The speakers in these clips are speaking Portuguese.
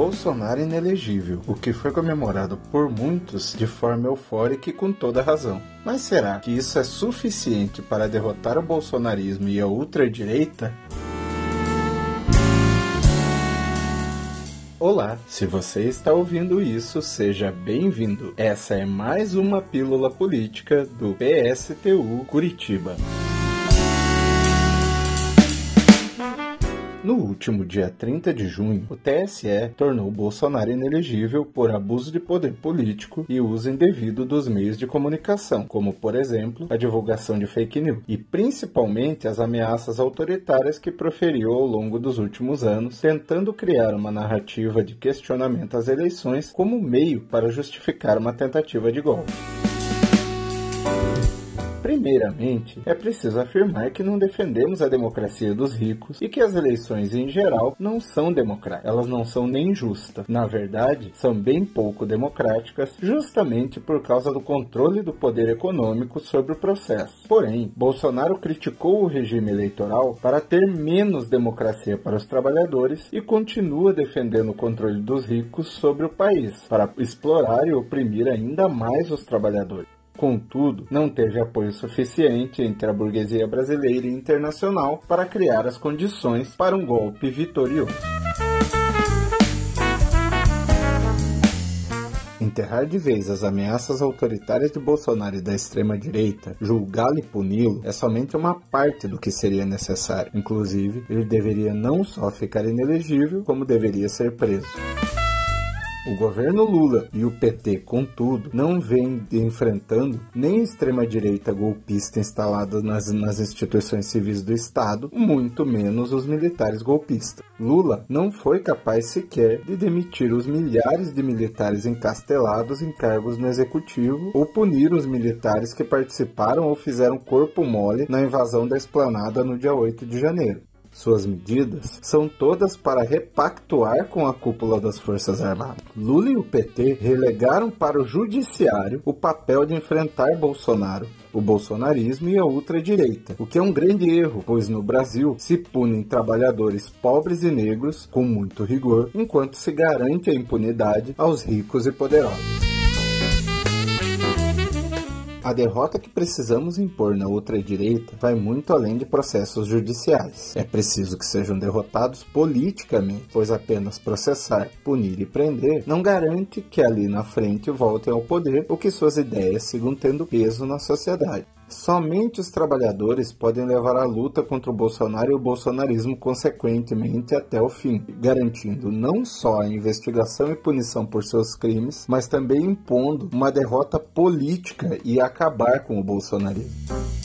Bolsonaro inelegível, o que foi comemorado por muitos de forma eufórica e com toda razão. Mas será que isso é suficiente para derrotar o bolsonarismo e a ultradireita? Olá, se você está ouvindo isso, seja bem-vindo. Essa é mais uma pílula política do PSTU Curitiba. No último dia 30 de junho, o TSE tornou Bolsonaro inelegível por abuso de poder político e uso indevido dos meios de comunicação, como, por exemplo, a divulgação de fake news, e principalmente as ameaças autoritárias que proferiu ao longo dos últimos anos, tentando criar uma narrativa de questionamento às eleições como meio para justificar uma tentativa de golpe. Primeiramente, é preciso afirmar que não defendemos a democracia dos ricos e que as eleições em geral não são democráticas. Elas não são nem justas. Na verdade, são bem pouco democráticas, justamente por causa do controle do poder econômico sobre o processo. Porém, Bolsonaro criticou o regime eleitoral para ter menos democracia para os trabalhadores e continua defendendo o controle dos ricos sobre o país, para explorar e oprimir ainda mais os trabalhadores. Contudo, não teve apoio suficiente entre a burguesia brasileira e internacional para criar as condições para um golpe vitorioso. Enterrar de vez as ameaças autoritárias de Bolsonaro e da extrema-direita, julgá-lo e puni-lo é somente uma parte do que seria necessário. Inclusive, ele deveria não só ficar inelegível, como deveria ser preso. O governo Lula e o PT, contudo, não vêm enfrentando nem extrema-direita golpista instalada nas, nas instituições civis do Estado, muito menos os militares golpistas. Lula não foi capaz sequer de demitir os milhares de militares encastelados em cargos no executivo ou punir os militares que participaram ou fizeram corpo mole na invasão da esplanada no dia 8 de janeiro. Suas medidas são todas para repactuar com a cúpula das Forças Armadas. Lula e o PT relegaram para o judiciário o papel de enfrentar Bolsonaro, o bolsonarismo e a ultradireita, o que é um grande erro, pois no Brasil se punem trabalhadores pobres e negros com muito rigor, enquanto se garante a impunidade aos ricos e poderosos. A derrota que precisamos impor na outra direita vai muito além de processos judiciais. É preciso que sejam derrotados politicamente, pois apenas processar, punir e prender não garante que ali na frente voltem ao poder ou que suas ideias sigam tendo peso na sociedade. Somente os trabalhadores podem levar a luta contra o Bolsonaro e o bolsonarismo consequentemente até o fim, garantindo não só a investigação e punição por seus crimes, mas também impondo uma derrota política e acabar com o bolsonarismo.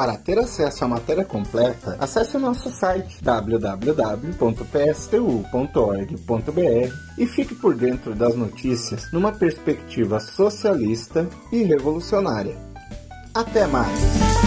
Para ter acesso à matéria completa, acesse o nosso site www.pstu.org.br e fique por dentro das notícias numa perspectiva socialista e revolucionária. Até mais!